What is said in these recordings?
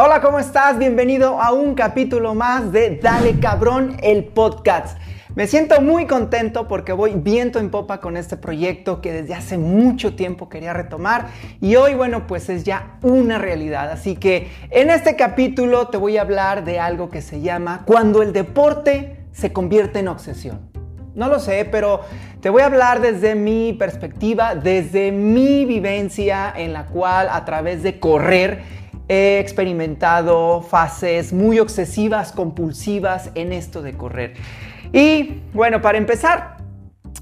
Hola, ¿cómo estás? Bienvenido a un capítulo más de Dale Cabrón, el podcast. Me siento muy contento porque voy viento en popa con este proyecto que desde hace mucho tiempo quería retomar y hoy, bueno, pues es ya una realidad. Así que en este capítulo te voy a hablar de algo que se llama cuando el deporte se convierte en obsesión. No lo sé, pero te voy a hablar desde mi perspectiva, desde mi vivencia en la cual a través de correr he experimentado fases muy obsesivas, compulsivas en esto de correr. Y bueno, para empezar,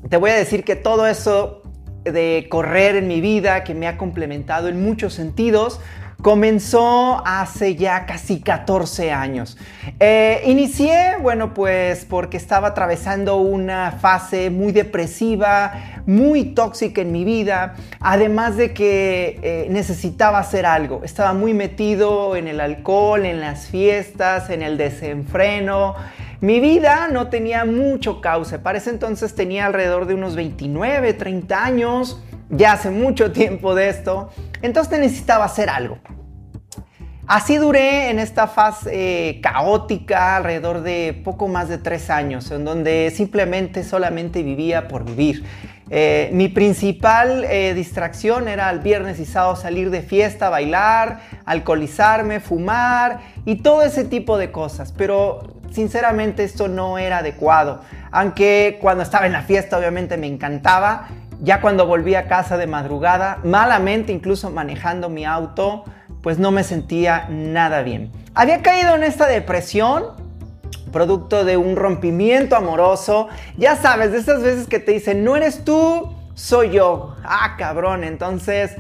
te voy a decir que todo eso de correr en mi vida, que me ha complementado en muchos sentidos, comenzó hace ya casi 14 años. Eh, inicié, bueno, pues porque estaba atravesando una fase muy depresiva, muy tóxica en mi vida, además de que eh, necesitaba hacer algo. Estaba muy metido en el alcohol, en las fiestas, en el desenfreno. Mi vida no tenía mucho cauce. Para ese entonces tenía alrededor de unos 29, 30 años ya hace mucho tiempo de esto, entonces necesitaba hacer algo. Así duré en esta fase eh, caótica alrededor de poco más de tres años, en donde simplemente solamente vivía por vivir. Eh, mi principal eh, distracción era el viernes y sábado salir de fiesta, bailar, alcoholizarme, fumar y todo ese tipo de cosas. Pero sinceramente esto no era adecuado. Aunque cuando estaba en la fiesta obviamente me encantaba, ya cuando volví a casa de madrugada, malamente incluso manejando mi auto, pues no me sentía nada bien. Había caído en esta depresión, producto de un rompimiento amoroso. Ya sabes, de esas veces que te dicen, no eres tú, soy yo. Ah, cabrón, entonces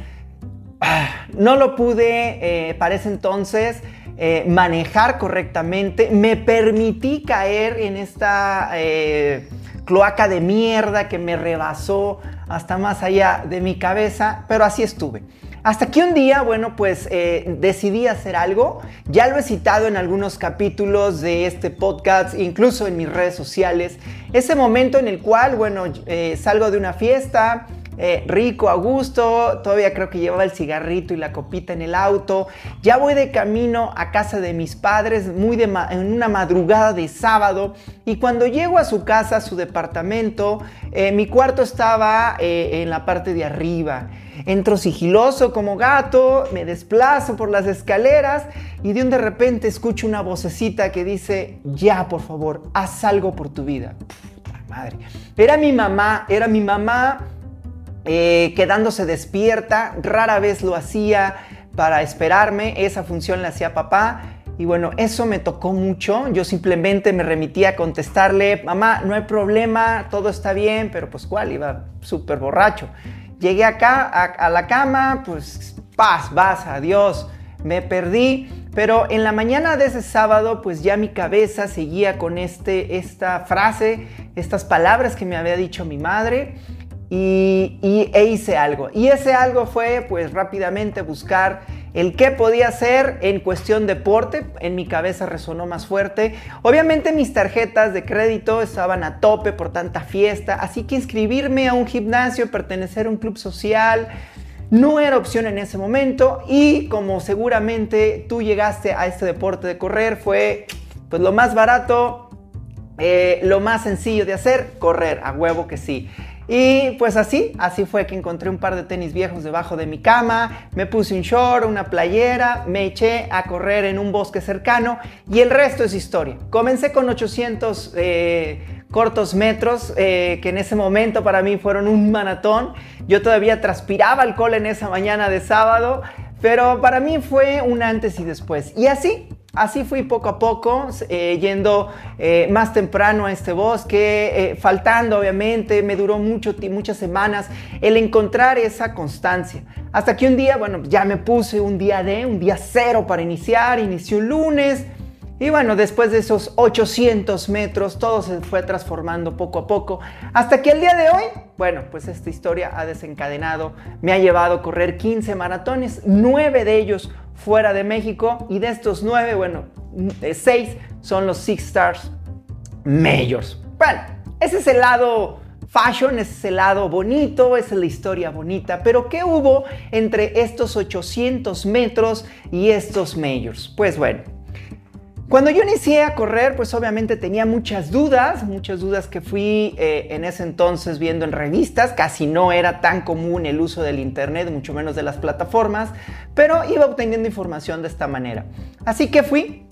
ah, no lo pude eh, para ese entonces. Eh, manejar correctamente, me permití caer en esta eh, cloaca de mierda que me rebasó hasta más allá de mi cabeza, pero así estuve. Hasta que un día, bueno, pues eh, decidí hacer algo. Ya lo he citado en algunos capítulos de este podcast, incluso en mis redes sociales. Ese momento en el cual, bueno, eh, salgo de una fiesta, eh, rico, a gusto, todavía creo que llevaba el cigarrito y la copita en el auto. Ya voy de camino a casa de mis padres, muy en una madrugada de sábado, y cuando llego a su casa, a su departamento, eh, mi cuarto estaba eh, en la parte de arriba. Entro sigiloso como gato, me desplazo por las escaleras y de un de repente escucho una vocecita que dice, ya por favor, haz algo por tu vida. madre. Era mi mamá, era mi mamá eh, quedándose despierta, rara vez lo hacía para esperarme, esa función la hacía papá. Y bueno, eso me tocó mucho. Yo simplemente me remitía a contestarle, mamá, no hay problema, todo está bien, pero pues cuál, iba súper borracho. Llegué acá a, la cama, pues paz, vas, adiós, me perdí. Pero en la mañana de ese sábado, pues ya mi cabeza seguía con este, esta frase, estas palabras que me había dicho mi madre y, e hice algo. Y ese algo fue pues rápidamente buscar el qué podía hacer en cuestión deporte. En mi cabeza resonó más fuerte. Obviamente mis tarjetas de crédito estaban a tope por tanta fiesta, así que inscribirme a un gimnasio, pertenecer a un club social, no era opción en ese momento y como seguramente tú llegaste a este deporte de correr fue pues lo más barato, eh, lo más sencillo de hacer, correr, a huevo que sí. Y pues así, así fue que encontré un par de tenis viejos debajo de mi cama, me puse un short, una playera, me eché a correr en un bosque cercano y el resto es historia. Comencé con 800 eh, cortos metros, eh, que en ese momento para mí fueron un maratón. Yo todavía transpiraba alcohol en esa mañana de sábado, pero para mí fue un antes y después. Y así, Así fui poco a poco, eh, yendo eh, más temprano a este bosque, eh, faltando obviamente, me duró mucho, muchas semanas el encontrar esa constancia. Hasta que un día, bueno, ya me puse un día de, un día cero para iniciar, inicié un lunes, y bueno, después de esos 800 metros, todo se fue transformando poco a poco, hasta que el día de hoy, bueno, pues esta historia ha desencadenado, me ha llevado a correr 15 maratones, 9 de ellos fuera de México, y de estos 9, bueno, 6 eh, son los Six Stars Majors. Bueno, ese es el lado fashion, es ese lado bonito, es la historia bonita, pero ¿qué hubo entre estos 800 metros y estos majors? Pues bueno, cuando yo inicié a correr, pues obviamente tenía muchas dudas, muchas dudas que fui eh, en ese entonces viendo en revistas, casi no era tan común el uso del Internet, mucho menos de las plataformas, pero iba obteniendo información de esta manera. Así que fui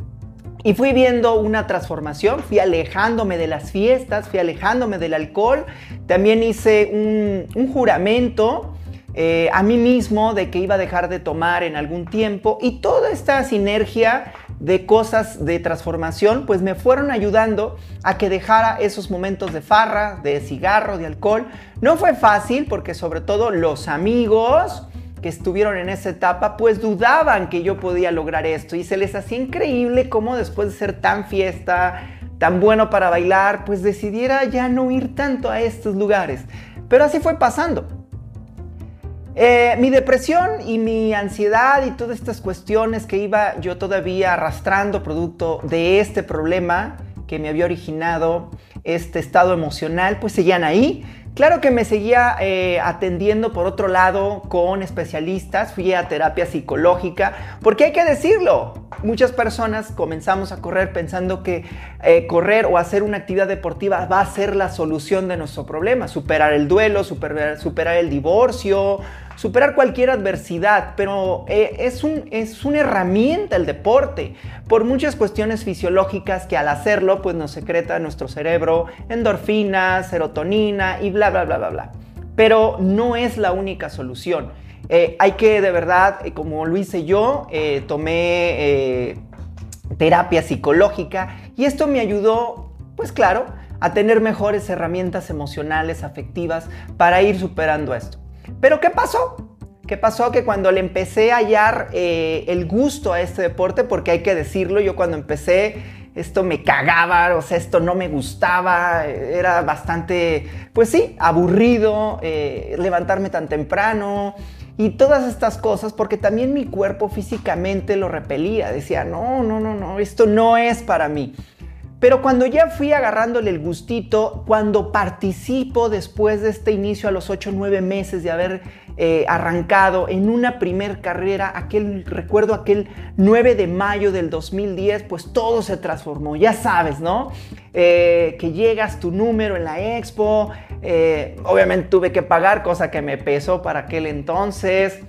y fui viendo una transformación, fui alejándome de las fiestas, fui alejándome del alcohol, también hice un, juramento. Eh, a mí mismo de que iba a dejar de tomar en algún tiempo y toda esta sinergia de cosas de transformación, pues me fueron ayudando a que dejara esos momentos de farra, de cigarro, de alcohol. No fue fácil porque sobre todo los amigos que estuvieron en esa etapa, pues dudaban que yo podía lograr esto y se les hacía increíble cómo después de ser tan fiesta, tan bueno para bailar, pues decidiera ya no ir tanto a estos lugares. Pero así fue pasando. Eh, mi depresión y mi ansiedad y todas estas cuestiones que iba yo todavía arrastrando producto de este problema que me había originado este estado emocional, pues seguían ahí. Claro que me seguía eh, atendiendo por otro lado con especialistas, fui a terapia psicológica, porque hay que decirlo, muchas personas comenzamos a correr pensando que eh, correr o hacer una actividad deportiva va a ser la solución de nuestro problema, superar el duelo, superar, el divorcio, superar cualquier adversidad, pero eh, es, un, es una herramienta el deporte, por muchas cuestiones fisiológicas que al hacerlo pues nos secreta nuestro cerebro endorfinas, serotonina y bla, bla, bla, bla, bla. Pero no es la única solución. Eh, hay que de verdad, eh, como lo hice yo, tomé terapia psicológica y esto me ayudó, pues claro, a tener mejores herramientas emocionales, afectivas, para ir superando esto. Pero ¿qué pasó? ¿Qué pasó? Que cuando le empecé a hallar eh, el gusto a este deporte, porque hay que decirlo, yo cuando empecé esto me cagaba, o sea, esto no me gustaba, era bastante, pues sí, aburrido eh, levantarme tan temprano y todas estas cosas, porque también mi cuerpo físicamente lo repelía, decía, no, no, no, no, esto no es para mí. Pero cuando ya fui agarrándole el gustito, cuando participo después de este inicio a los 8 o 9 meses de haber eh, arrancado en una primer carrera, aquel, recuerdo aquel 9 de mayo del 2010, pues todo se transformó, ya sabes, ¿no? Eh, que llegas tu número en la expo, eh, obviamente tuve que pagar, cosa que me pesó para aquel entonces.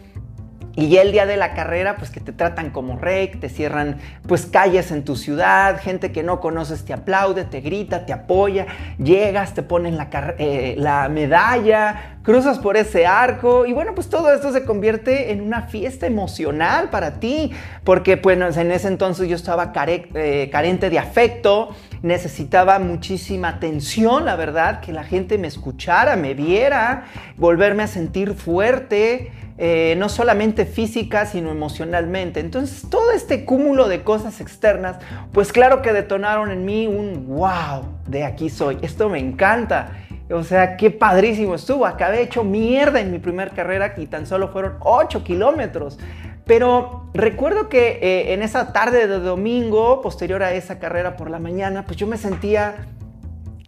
Y ya el día de la carrera, pues que te tratan como rey, te cierran pues calles en tu ciudad, gente que no conoces te aplaude, te grita, te apoya, llegas, te ponen la, eh, la medalla, cruzas por ese arco y bueno, pues todo esto se convierte en una fiesta emocional para ti, porque bueno, en ese entonces yo estaba eh, carente de afecto, necesitaba muchísima atención, la verdad, que la gente me escuchara, me viera, volverme a sentir fuerte. Eh, no solamente física, sino emocionalmente. Entonces, todo este cúmulo de cosas externas, pues claro que detonaron en mí un wow, de aquí soy, esto me encanta. O sea, qué padrísimo estuvo. Acabé hecho mierda en mi primera carrera y tan solo fueron 8 kilómetros. Pero recuerdo que eh, en esa tarde de domingo, posterior a esa carrera por la mañana, pues yo me sentía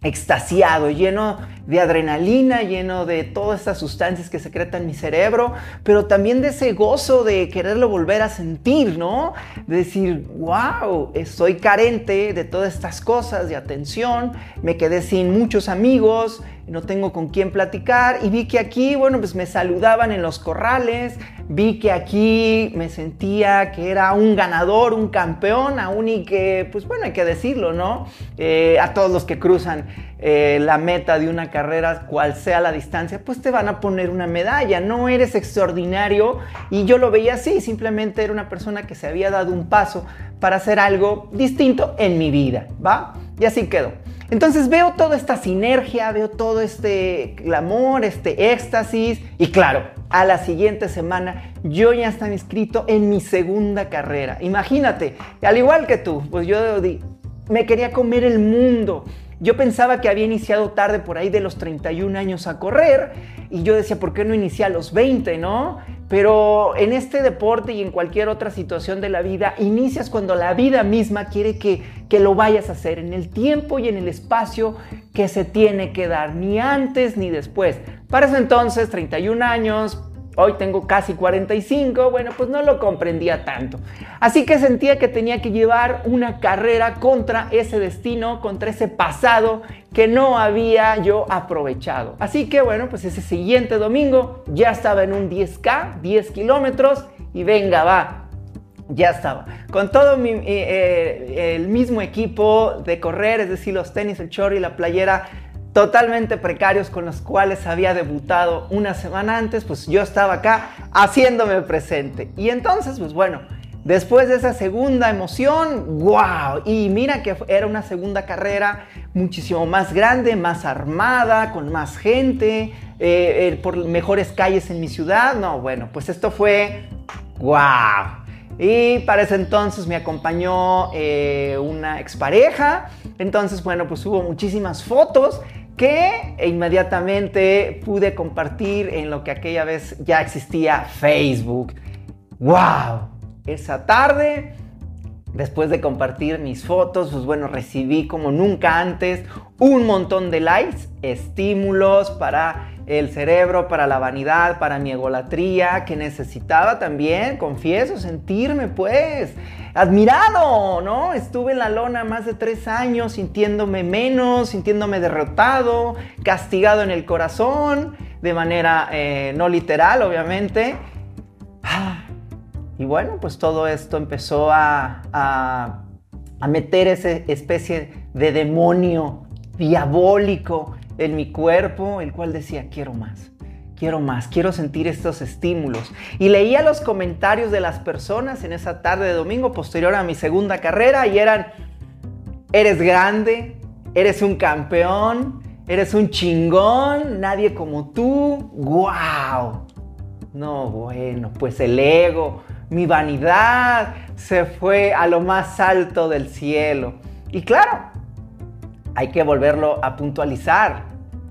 extasiado, lleno de adrenalina, lleno de todas estas sustancias que secretan mi cerebro, pero también de ese gozo de quererlo volver a sentir, ¿no? De decir, wow, estoy carente de todas estas cosas, de atención, me quedé sin muchos amigos, no tengo con quién platicar y vi que aquí, bueno, pues me saludaban en los corrales, vi que aquí me sentía que era un ganador, un campeón, aún y que, pues bueno, hay que decirlo, ¿no? Eh, a todos los que cruzan eh, la meta de una carrera, cual sea la distancia, pues te van a poner una medalla, no eres extraordinario y yo lo veía así, simplemente era una persona que se había dado un paso para hacer algo distinto en mi vida, ¿va? Y así quedó. Entonces veo toda esta sinergia, veo todo este clamor, este éxtasis y claro, a la siguiente semana yo ya estaba inscrito en mi segunda carrera. Imagínate, al igual que tú, pues yo me quería comer el mundo. Yo pensaba que había iniciado tarde por ahí de los 31 años a correr y yo decía, ¿por qué no inicié a los 20, no? Pero en este deporte y en cualquier otra situación de la vida, inicias cuando la vida misma quiere que, que lo vayas a hacer, en el tiempo y en el espacio que se tiene que dar, ni antes ni después. Para ese entonces, 31 años, Hoy tengo casi 45, bueno, pues no lo comprendía tanto. Así que sentía que tenía que llevar una carrera contra ese destino, contra ese pasado que no había yo aprovechado. Así que bueno, pues ese siguiente domingo ya estaba en un 10K, 10 kilómetros y venga, va, ya estaba. Con todo eh, eh, el mismo equipo de correr, es decir, los tenis, el short y la playera totalmente precarios con los cuales había debutado una semana antes, pues yo estaba acá haciéndome presente. Y entonces, pues bueno, después de esa segunda emoción, wow, y mira que era una segunda carrera muchísimo más grande, más armada, con más gente, eh, eh, por mejores calles en mi ciudad, no, bueno, pues esto fue wow. Y para ese entonces me acompañó eh, una expareja. Entonces, bueno, pues hubo muchísimas fotos que inmediatamente pude compartir en lo que aquella vez ya existía Facebook. ¡Wow! Esa tarde, después de compartir mis fotos, pues bueno, recibí como nunca antes un montón de likes, estímulos para el cerebro, para la vanidad, para mi egolatría, que necesitaba también, confieso, sentirme pues admirado, ¿no? Estuve en la lona más de tres años sintiéndome menos, sintiéndome derrotado, castigado en el corazón, de manera eh, no literal, obviamente. Y bueno, pues todo esto empezó a, a meter esa especie de demonio diabólico en mi cuerpo, el cual decía, quiero más, quiero más, quiero sentir estos estímulos. Y leía los comentarios de las personas en esa tarde de domingo posterior a mi segunda carrera y eran, eres grande, eres un campeón, eres un chingón, nadie como tú, wow. No, bueno, pues el ego, mi vanidad se fue a lo más alto del cielo. Y claro, hay que volverlo a puntualizar.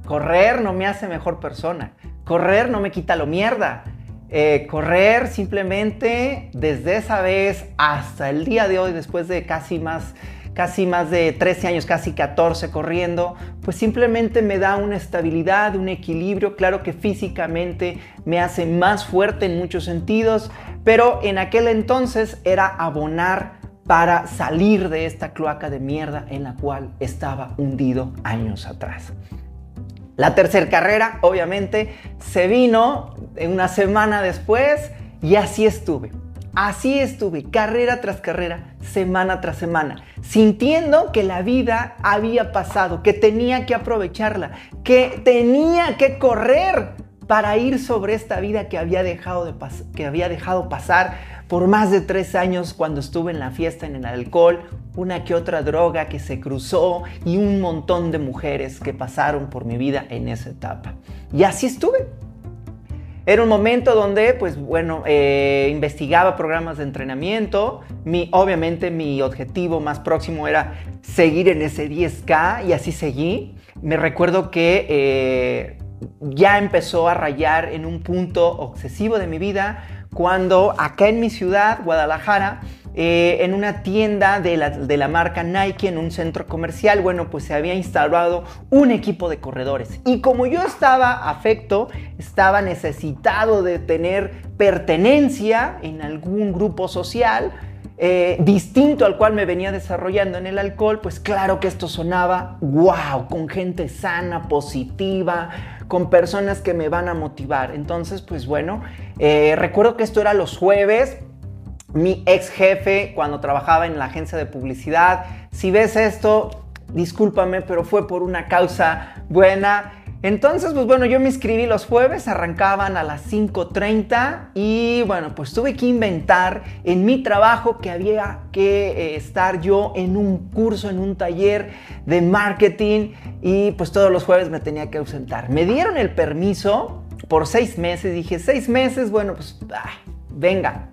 Correr no me hace mejor persona. Correr no me quita lo mierda. Eh, correr simplemente desde esa vez hasta el día de hoy, después de casi más, casi más de 13 años, casi 14 corriendo, pues simplemente me da una estabilidad, un equilibrio. Claro que físicamente me hace más fuerte en muchos sentidos, pero en aquel entonces era abonar para salir de esta cloaca de mierda en la cual estaba hundido años atrás. La tercera carrera, obviamente, se vino una semana después y así estuve. Así estuve, carrera tras carrera, semana tras semana, sintiendo que la vida había pasado, que tenía que aprovecharla, que tenía que correr para ir sobre esta vida que había dejado, de que había dejado pasar por más de tres años cuando estuve en la fiesta en el alcohol, una que otra droga que se cruzó y un montón de mujeres que pasaron por mi vida en esa etapa. Y así estuve. Era un momento donde, pues bueno, eh, investigaba programas de entrenamiento. Mi, obviamente mi objetivo más próximo era seguir en ese 10K y así seguí. Me recuerdo que eh, ya empezó a rayar en un punto obsesivo de mi vida cuando acá en mi ciudad, Guadalajara, eh, en una tienda de la, de la, marca Nike, en un centro comercial, bueno, pues se había instalado un equipo de corredores. Y como yo estaba afecto, estaba necesitado de tener pertenencia en algún grupo social, eh, distinto al cual me venía desarrollando en el alcohol, pues claro que esto sonaba wow, con gente sana, positiva, con personas que me van a motivar. Entonces, pues bueno, eh, recuerdo que esto era los jueves. Mi ex jefe, cuando trabajaba en la agencia de publicidad, si ves esto, discúlpame, pero fue por una causa buena. Entonces, pues bueno, yo me inscribí los jueves, arrancaban a las 5.30 y bueno, pues tuve que inventar en mi trabajo que había que eh, estar yo en un curso, en un taller de marketing y pues todos los jueves me tenía que ausentar. Me dieron el permiso por seis meses, dije seis meses, bueno, pues venga,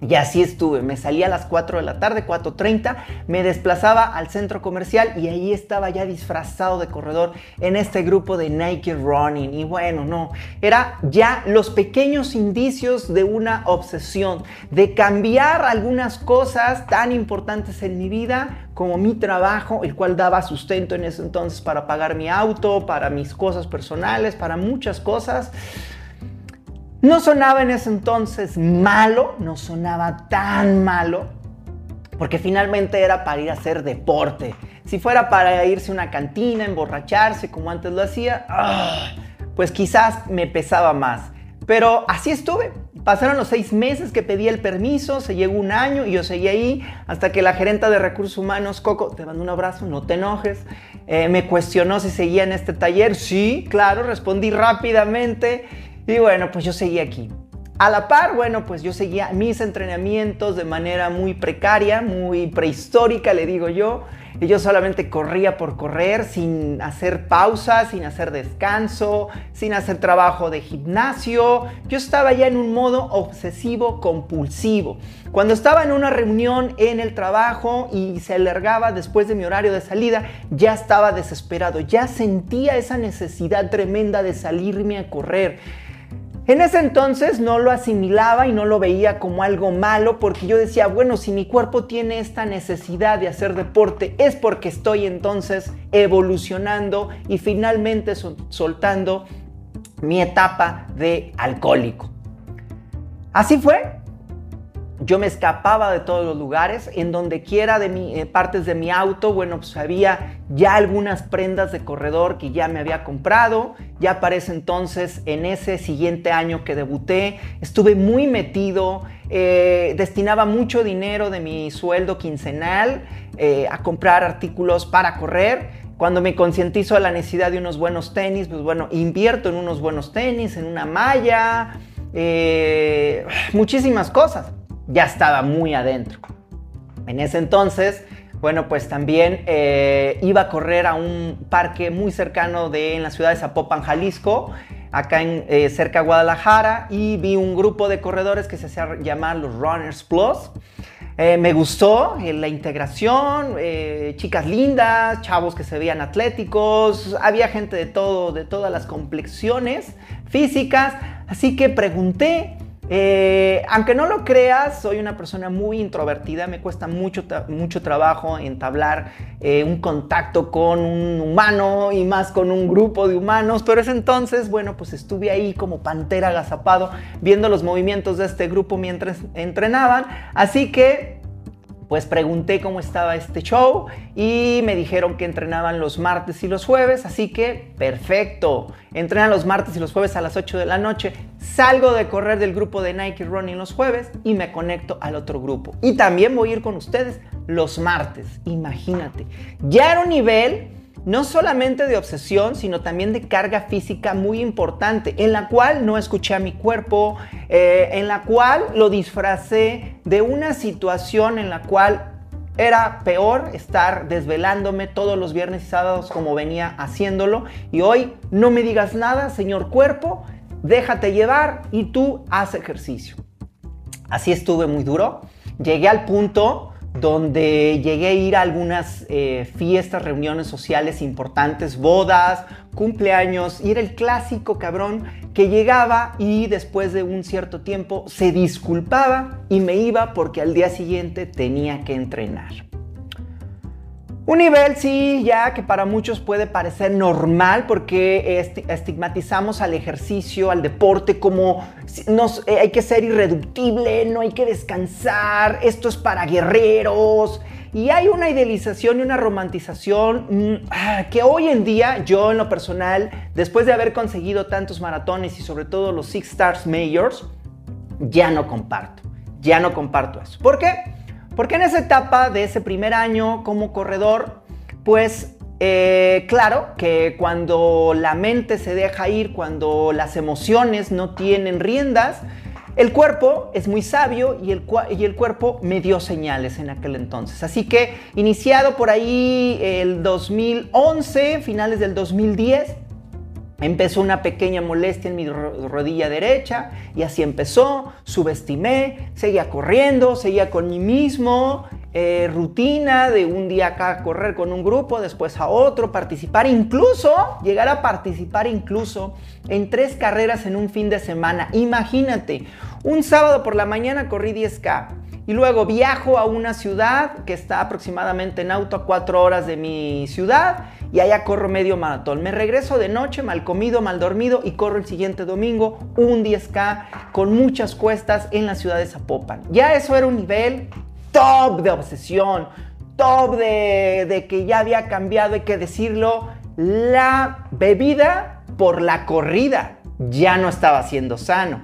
Y así estuve, me salía a las 4 de la tarde, 4.30, me desplazaba al centro comercial y ahí estaba ya disfrazado de corredor en este grupo de Nike Running. Y bueno, no, era ya los pequeños indicios de una obsesión, de cambiar algunas cosas tan importantes en mi vida como mi trabajo, el cual daba sustento en ese entonces para pagar mi auto, para mis cosas personales, para muchas cosas. No sonaba en ese entonces malo, no sonaba tan malo, porque finalmente era para ir a hacer deporte. Si fuera para irse a una cantina, emborracharse como antes lo hacía, ah, pues quizás me pesaba más. Pero así estuve. Pasaron los seis meses que pedí el permiso, se llegó un año y yo seguí ahí hasta que la gerenta de recursos humanos, Coco, te mando un abrazo, no te enojes, eh, me cuestionó si seguía en este taller. Sí, claro, respondí rápidamente y bueno, pues yo seguía aquí. A la par, bueno, pues yo seguía mis entrenamientos de manera muy precaria, muy prehistórica, le digo yo. Y yo solamente corría por correr, sin hacer pausa, sin hacer descanso, sin hacer trabajo de gimnasio. Yo estaba ya en un modo obsesivo compulsivo. Cuando estaba en una reunión en el trabajo y se alargaba después de mi horario de salida, ya estaba desesperado, ya sentía esa necesidad tremenda de salirme a correr. En ese entonces no lo asimilaba y no lo veía como algo malo porque yo decía, bueno, si mi cuerpo tiene esta necesidad de hacer deporte es porque estoy entonces evolucionando y finalmente soltando mi etapa de alcohólico. Así fue, yo me escapaba de todos los lugares, en donde quiera de mi, eh, partes de mi auto, bueno, pues había ya algunas prendas de corredor que ya me había comprado, ya para ese entonces, en ese siguiente año que debuté, estuve muy metido, eh, destinaba mucho dinero de mi sueldo quincenal eh, a comprar artículos para correr, cuando me concientizo de la necesidad de unos buenos tenis, pues bueno, invierto en unos buenos tenis, en una malla, muchísimas cosas ya estaba muy adentro. En ese entonces, bueno, pues también eh, iba a correr a un parque muy cercano de en la ciudad de Zapopan, Jalisco, acá en, eh, cerca de Guadalajara, y vi un grupo de corredores que se hacía llamar los Runners Plus. Eh, me gustó la integración, chicas lindas, chavos que se veían atléticos, había gente de todo, de todas las complexiones físicas, así que pregunté eh, aunque no lo creas, soy una persona muy introvertida, me cuesta mucho, mucho trabajo entablar eh, un contacto con un humano y más con un grupo de humanos, pero es entonces, bueno, pues estuve ahí como pantera agazapado viendo los movimientos de este grupo mientras entrenaban, así que pues pregunté cómo estaba este show y me dijeron que entrenaban los martes y los jueves, así que perfecto. Entrenan los martes y los jueves a las 8 de la noche. Salgo de correr del grupo de Nike Running los jueves y me conecto al otro grupo. Y también voy a ir con ustedes los martes, imagínate. Ya era un nivel no solamente de obsesión, sino también de carga física muy importante, en la cual no escuché a mi cuerpo, eh, en la cual lo disfracé de una situación en la cual era peor estar desvelándome todos los viernes y sábados como venía haciéndolo. Y hoy no me digas nada, señor cuerpo, déjate llevar y tú haz ejercicio. Así estuve muy duro. Llegué al punto donde llegué a ir a algunas eh, fiestas, reuniones sociales importantes, bodas, cumpleaños, y era el clásico cabrón que llegaba y después de un cierto tiempo se disculpaba y me iba porque al día siguiente tenía que entrenar. Un nivel, sí, ya que para muchos puede parecer normal porque estigmatizamos al ejercicio, al deporte como nos, eh, hay que ser irreductible, no hay que descansar, esto es para guerreros. Y hay una idealización y una romantización mm, ah, que hoy en día yo en lo personal, después de haber conseguido tantos maratones y sobre todo los Six Stars Majors, ya no comparto. Ya no comparto eso. ¿Por qué? Porque en esa etapa de ese primer año como corredor, pues eh, claro que cuando la mente se deja ir, cuando las emociones no tienen riendas, el cuerpo es muy sabio y el, y el, cuerpo me dio señales en aquel entonces. Así que iniciado por ahí el 2011, finales del 2010, Empezó una pequeña molestia en mi rodilla derecha y así empezó, subestimé, seguía corriendo, seguía con mí mismo, eh, rutina de un día acá correr con un grupo, después a otro, participar, incluso llegar a participar incluso en tres carreras en un fin de semana. Imagínate, un sábado por la mañana corrí 10K, y luego viajo a una ciudad que está aproximadamente en auto a cuatro horas de mi ciudad y allá corro medio maratón. Me regreso de noche, mal comido, mal dormido y corro el siguiente domingo un 10K con muchas cuestas en la ciudad de Zapopan. Ya eso era un nivel top de obsesión, top de, de que ya había cambiado, hay que decirlo, la bebida por la corrida ya no estaba siendo sano.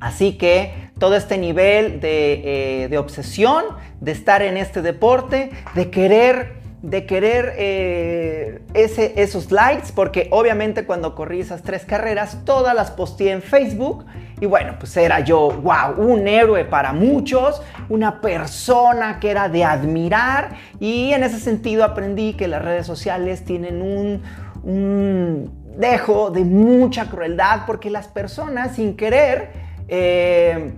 Así que todo este nivel de, eh, obsesión, de estar en este deporte, de querer, de querer eh, ese, esos likes, porque obviamente cuando corrí esas tres carreras, todas las posteé en Facebook. Y bueno, pues era yo, wow, un héroe para muchos, una persona que era de admirar. Y en ese sentido aprendí que las redes sociales tienen un, un dejo de mucha crueldad, porque las personas sin querer... Eh,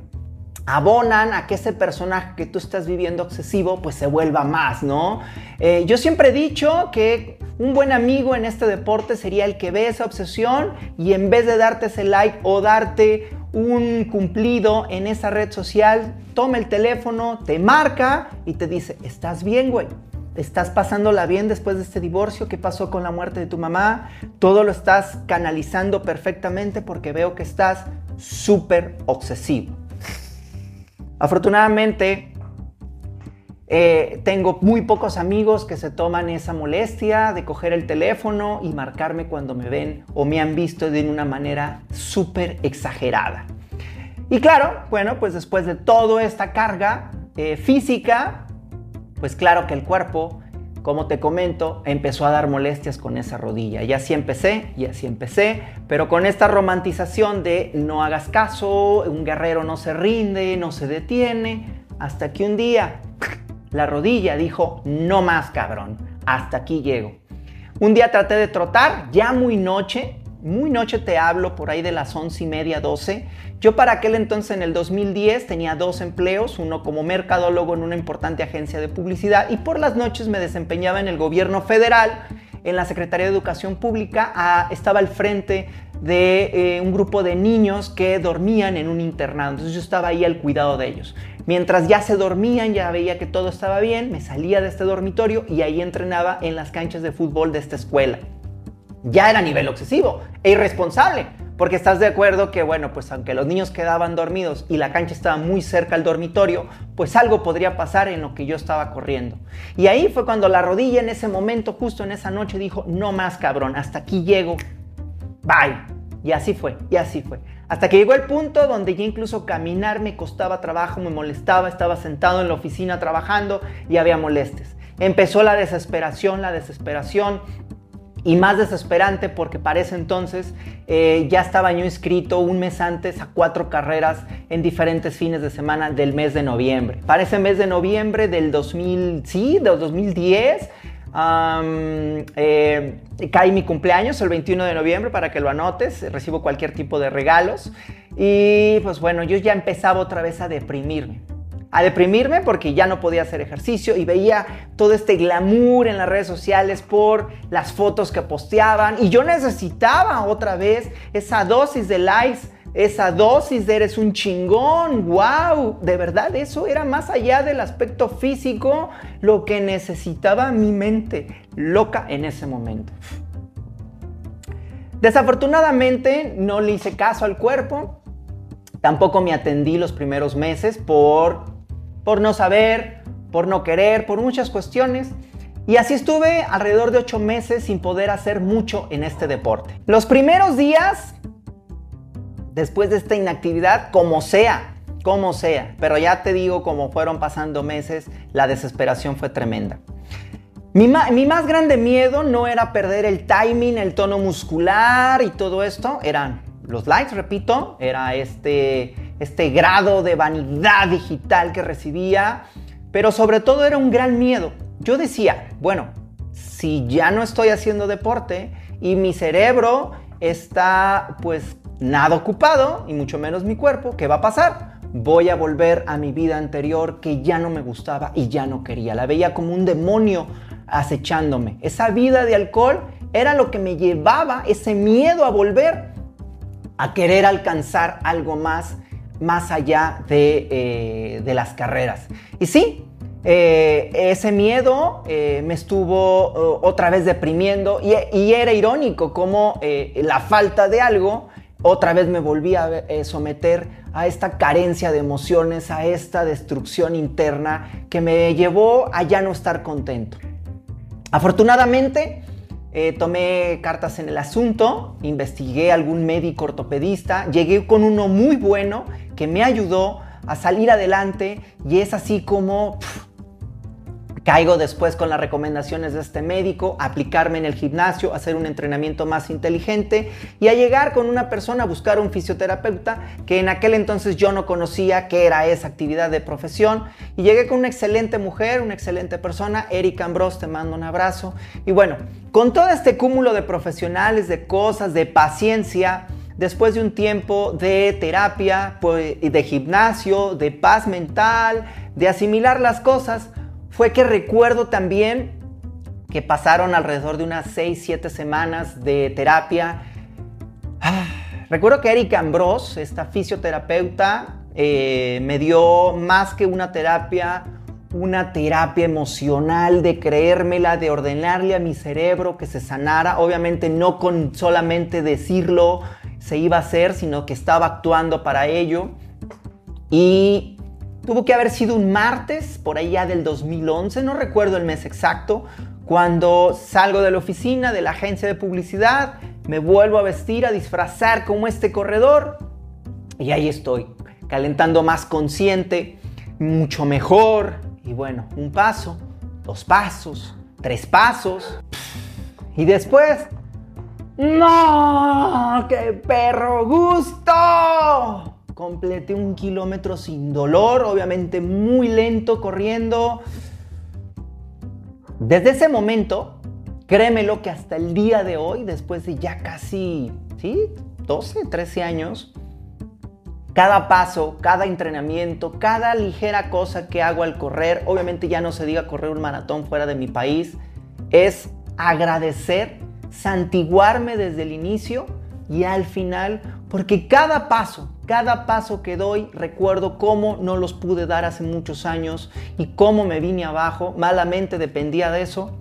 abonan a que ese personaje que tú estás viviendo obsesivo pues se vuelva más, ¿no? Eh, yo siempre he dicho que un buen amigo en este deporte sería el que ve esa obsesión y en vez de darte ese like o darte un cumplido en esa red social, toma el teléfono, te marca y te dice, ¿estás bien, güey? ¿Estás pasándola bien después de este divorcio? ¿Qué pasó con la muerte de tu mamá? Todo lo estás canalizando perfectamente porque veo que estás súper obsesivo. Afortunadamente, eh, tengo muy pocos amigos que se toman esa molestia de coger el teléfono y marcarme cuando me ven o me han visto de una manera súper exagerada. Y claro, bueno, pues después de toda esta carga eh, física, pues claro que el cuerpo, como te comento, empezó a dar molestias con esa rodilla. Y así empecé, y así empecé, pero con esta romantización de no hagas caso, un guerrero no se rinde, no se detiene, hasta que un día la rodilla dijo, no más cabrón, hasta aquí llego. Un día traté de trotar, ya muy noche, muy noche te hablo, por ahí de las once y media, 12. Yo para aquel entonces, en el 2010, tenía dos empleos, uno como mercadólogo en una importante agencia de publicidad y por las noches me desempeñaba en el gobierno federal en la Secretaría de Educación Pública estaba al frente de eh, un grupo de niños que dormían en un internado. Entonces yo estaba ahí al cuidado de ellos. Mientras ya se dormían, ya veía que todo estaba bien, me salía de este dormitorio y ahí entrenaba en las canchas de fútbol de esta escuela. Ya era nivel excesivo e irresponsable, porque estás de acuerdo que, bueno, pues aunque los niños quedaban dormidos y la cancha estaba muy cerca al dormitorio, pues algo podría pasar en lo que yo estaba corriendo. Y ahí fue cuando la rodilla en ese momento, justo en esa noche, dijo, no más cabrón, hasta aquí llego, bye. Y así fue, y así fue. Hasta que llegó el punto donde ya incluso caminar me costaba trabajo, me molestaba, estaba sentado en la oficina trabajando y había molestias. Empezó la desesperación, la desesperación, y más desesperante porque para ese entonces eh, ya estaba yo inscrito un mes antes a cuatro carreras en diferentes fines de semana del mes de noviembre. Para ese mes de noviembre del 2000, sí, del 2010, eh, cae mi cumpleaños el 21 de noviembre para que lo anotes, recibo cualquier tipo de regalos y pues bueno, yo ya empezaba otra vez a deprimirme a deprimirme porque ya no podía hacer ejercicio y veía todo este glamour en las redes sociales por las fotos que posteaban y yo necesitaba otra vez esa dosis de likes, esa dosis de eres un chingón, wow, de verdad eso era más allá del aspecto físico lo que necesitaba mi mente loca en ese momento. Desafortunadamente no le hice caso al cuerpo, tampoco me atendí los primeros meses por por no saber, por no querer, por muchas cuestiones. Y así estuve alrededor de ocho meses sin poder hacer mucho en este deporte. Los primeros días, después de esta inactividad, como sea, como sea, pero ya te digo, como fueron pasando meses, la desesperación fue tremenda. Mi, mi, más grande miedo no era perder el timing, el tono muscular y todo esto, eran los likes, repito, era este este grado de vanidad digital que recibía, pero sobre todo era un gran miedo. Yo decía, bueno, si ya no estoy haciendo deporte y mi cerebro está pues nada ocupado y mucho menos mi cuerpo, ¿qué va a pasar? Voy a volver a mi vida anterior que ya no me gustaba y ya no quería. La veía como un demonio acechándome. Esa vida de alcohol era lo que me llevaba, ese miedo a volver a querer alcanzar algo más, más allá de, eh, las carreras. Y sí, eh, ese miedo eh, me estuvo otra vez deprimiendo y, y era irónico como la falta de algo otra vez me volví a someter a esta carencia de emociones, a esta destrucción interna que me llevó a ya no estar contento. Afortunadamente, eh, tomé cartas en el asunto, investigué algún médico ortopedista, llegué con uno muy bueno que me ayudó a salir adelante y es así como Caigo después con las recomendaciones de este médico, aplicarme en el gimnasio, hacer un entrenamiento más inteligente y a llegar con una persona a buscar un fisioterapeuta que en aquel entonces yo no conocía qué era esa actividad de profesión. Y llegué con una excelente mujer, una excelente persona, Erika Ambros, te mando un abrazo. Y bueno, con todo este cúmulo de profesionales, de cosas, de paciencia, después de un tiempo de terapia, pues, de gimnasio, de paz mental, de asimilar las cosas, fue que recuerdo también que pasaron alrededor de unas 6, 7 semanas de terapia. Ah, recuerdo que Erika Ambros, esta fisioterapeuta, eh, me dio más que una terapia, una terapia emocional de creérmela, de ordenarle a mi cerebro que se sanara. Obviamente no con solamente decirlo se iba a hacer, sino que estaba actuando para ello. Y Tuvo que haber sido un martes, por allá del 2011, no recuerdo el mes exacto, cuando salgo de la oficina de la agencia de publicidad, me vuelvo a vestir, a disfrazar como este corredor y ahí estoy, calentando más consciente, mucho mejor. Y bueno, un paso, dos pasos, tres pasos. Y después, ¡No! ¡Qué perro gusto! Completé un kilómetro sin dolor, obviamente muy lento corriendo. Desde ese momento, créemelo que hasta el día de hoy, después de ya casi, ¿sí? 12, 13 años, cada paso, cada entrenamiento, cada ligera cosa que hago al correr, obviamente ya no se diga correr un maratón fuera de mi país, es agradecer, santiguarme desde el inicio y al final, porque cada paso, cada paso que doy, recuerdo cómo no los pude dar hace muchos años y cómo me vine abajo, malamente dependía de eso.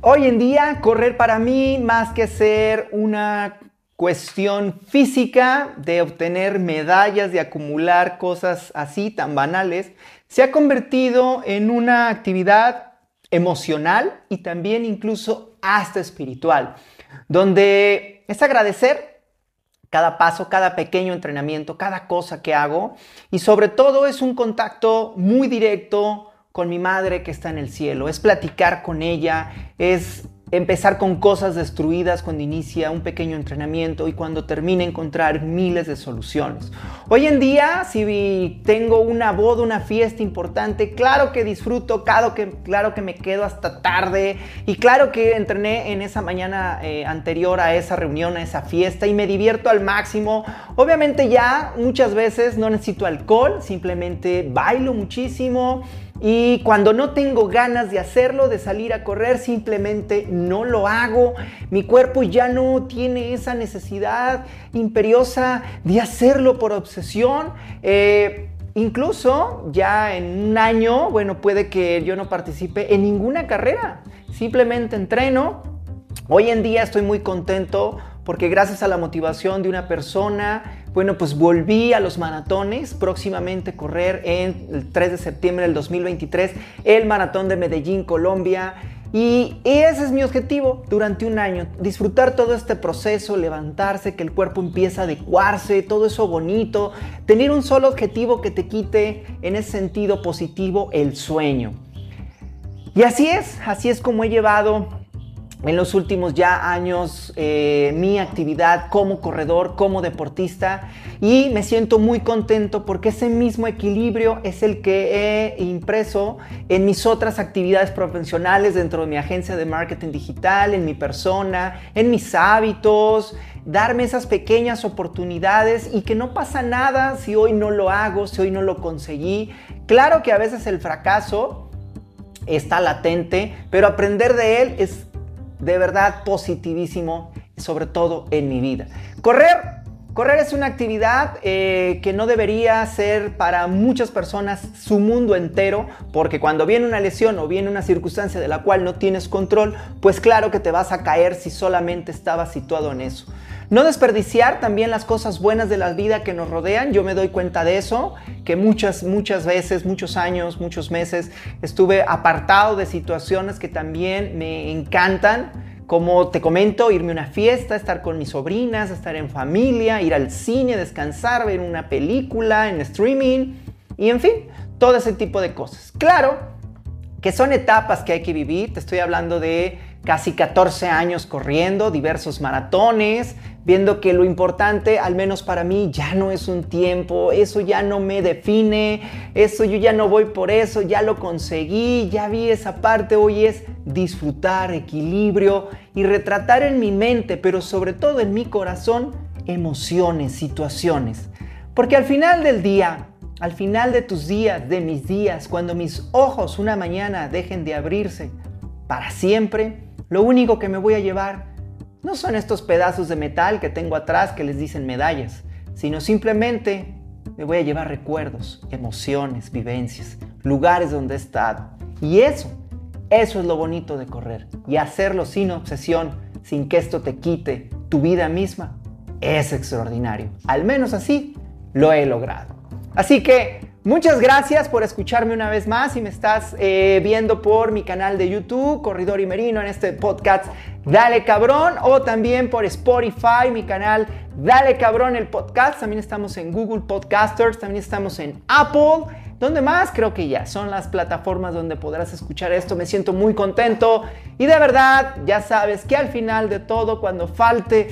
Hoy en día, correr para mí, más que ser una cuestión física de obtener medallas, de acumular cosas así tan banales, se ha convertido en una actividad emocional y también incluso hasta espiritual, donde es agradecer cada paso, cada pequeño entrenamiento, cada cosa que hago. Y sobre todo es un contacto muy directo con mi madre que está en el cielo. Es platicar con ella, es empezar con cosas destruidas cuando inicia un pequeño entrenamiento y cuando termina encontrar miles de soluciones. Hoy en día, si tengo una boda, una fiesta importante, claro que disfruto, claro que, claro que me quedo hasta tarde y claro que entrené en esa mañana eh, anterior a esa reunión, a esa fiesta y me divierto al máximo. Obviamente ya muchas veces no necesito alcohol, simplemente bailo muchísimo y cuando no tengo ganas de hacerlo, de salir a correr, simplemente no lo hago. Mi cuerpo ya no tiene esa necesidad imperiosa de hacerlo por obsesión. Eh, incluso ya en un año, bueno, puede que yo no participe en ninguna carrera. Simplemente entreno. Hoy en día estoy muy contento porque gracias a la motivación de una persona, bueno, pues volví a los maratones, próximamente correr en el 3 de septiembre del 2023 el maratón de Medellín, Colombia. Y ese es mi objetivo durante un año, disfrutar todo este proceso, levantarse, que el cuerpo empiece a adecuarse, todo eso bonito, tener un solo objetivo que te quite en ese sentido positivo el sueño. Y así es, así es como he llevado en los últimos ya años eh, mi actividad como corredor, como deportista y me siento muy contento porque ese mismo equilibrio es el que he impreso en mis otras actividades profesionales dentro de mi agencia de marketing digital, en mi persona, en mis hábitos, darme esas pequeñas oportunidades y que no pasa nada si hoy no lo hago, si hoy no lo conseguí. Claro que a veces el fracaso está latente, pero aprender de él es de verdad positivísimo, sobre todo en mi vida. Correr Correr es una actividad eh, que no debería ser para muchas personas su mundo entero, porque cuando viene una lesión o viene una circunstancia de la cual no tienes control, pues claro que te vas a caer si solamente estabas situado en eso. No desperdiciar también las cosas buenas de la vida que nos rodean, yo me doy cuenta de eso, que muchas, muchas veces, muchos años, muchos meses estuve apartado de situaciones que también me encantan como te comento, irme a una fiesta, estar con mis sobrinas, estar en familia, ir al cine, descansar, ver una película en streaming y en fin, todo ese tipo de cosas. Claro que son etapas que hay que vivir, te estoy hablando de casi 14 años corriendo, diversos maratones, viendo que lo importante, al menos para mí, ya no es un tiempo, eso ya no me define, eso yo ya no voy por eso, ya lo conseguí, ya vi esa parte, hoy es disfrutar, equilibrio y retratar en mi mente, pero sobre todo en mi corazón, emociones, situaciones. Porque al final del día, al final de tus días, de mis días, cuando mis ojos una mañana dejen de abrirse para siempre, lo único que me voy a llevar no son estos pedazos de metal que tengo atrás que les dicen medallas, sino simplemente me voy a llevar recuerdos, emociones, vivencias, lugares donde he estado. Y eso, eso es lo bonito de correr. Y hacerlo sin obsesión, sin que esto te quite tu vida misma, es extraordinario. Al menos así lo he logrado. Así que Muchas gracias por escucharme una vez más. Si me estás eh, viendo por mi canal de YouTube, Corridor y Merino, en este podcast Dale Cabrón, o también por Spotify, mi canal Dale Cabrón, el podcast. También estamos en Google Podcasters, también estamos en Apple. ¿Dónde más? Creo que ya son las plataformas donde podrás escuchar esto. Me siento muy contento y de verdad, ya sabes que al final de todo, cuando falte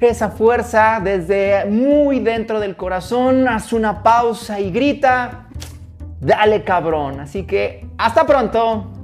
esa fuerza desde muy dentro del corazón, haz una pausa y grita, dale cabrón. Así que hasta pronto.